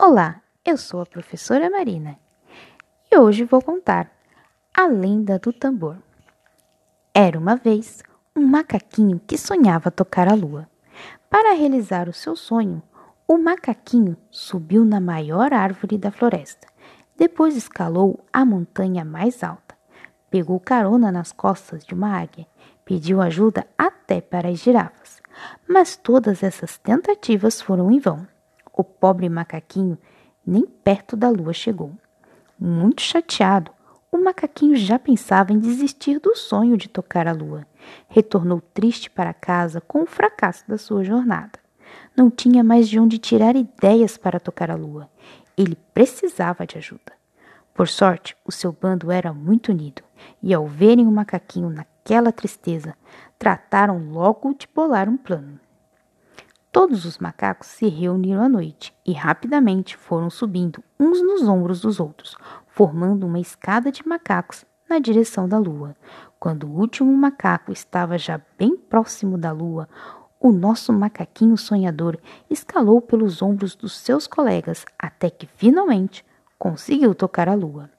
Olá, eu sou a professora Marina e hoje vou contar a lenda do tambor. Era uma vez um macaquinho que sonhava tocar a lua. Para realizar o seu sonho, o macaquinho subiu na maior árvore da floresta. Depois escalou a montanha mais alta. Pegou carona nas costas de uma águia. Pediu ajuda até para as girafas. Mas todas essas tentativas foram em vão. O pobre macaquinho nem perto da lua chegou. Muito chateado, o macaquinho já pensava em desistir do sonho de tocar a lua. Retornou triste para casa com o fracasso da sua jornada. Não tinha mais de onde tirar ideias para tocar a lua. Ele precisava de ajuda. Por sorte, o seu bando era muito unido, e ao verem o macaquinho naquela tristeza, trataram logo de bolar um plano. Todos os macacos se reuniram à noite e rapidamente foram subindo uns nos ombros dos outros, formando uma escada de macacos na direção da lua. Quando o último macaco estava já bem próximo da lua, o nosso macaquinho sonhador escalou pelos ombros dos seus colegas até que finalmente conseguiu tocar a lua.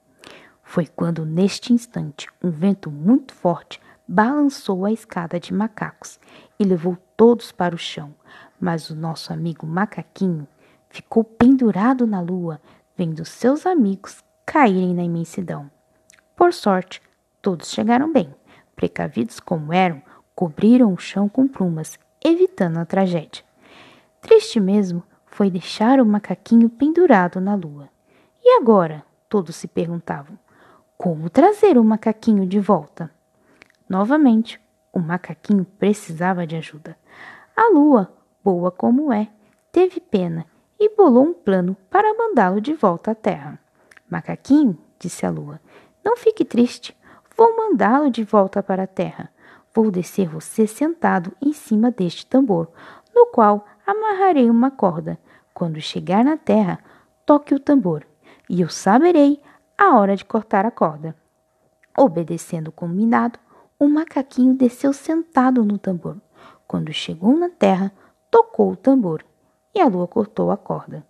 Foi quando, neste instante, um vento muito forte balançou a escada de macacos e levou todos para o chão, mas o nosso amigo macaquinho ficou pendurado na lua, vendo seus amigos caírem na imensidão. Por sorte, todos chegaram bem. Precavidos como eram, cobriram o chão com plumas, evitando a tragédia. Triste mesmo foi deixar o macaquinho pendurado na lua. E agora? Todos se perguntavam. Como trazer o macaquinho de volta? Novamente, o macaquinho precisava de ajuda. A lua boa como é, teve pena e bolou um plano para mandá-lo de volta à terra. Macaquinho, disse a lua, não fique triste. Vou mandá-lo de volta para a terra. Vou descer você sentado em cima deste tambor, no qual amarrarei uma corda. Quando chegar na terra, toque o tambor, e eu saberei a hora de cortar a corda. Obedecendo o combinado, o macaquinho desceu sentado no tambor. Quando chegou na terra, tocou o tambor e a lua cortou a corda.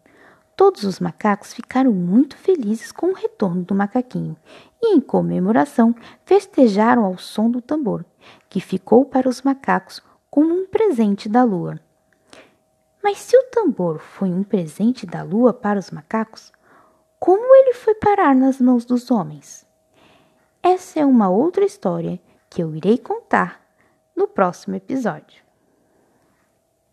Todos os macacos ficaram muito felizes com o retorno do macaquinho e, em comemoração, festejaram ao som do tambor, que ficou para os macacos como um presente da lua. Mas se o tambor foi um presente da lua para os macacos, como ele foi parar nas mãos dos homens? Essa é uma outra história que eu irei contar no próximo episódio.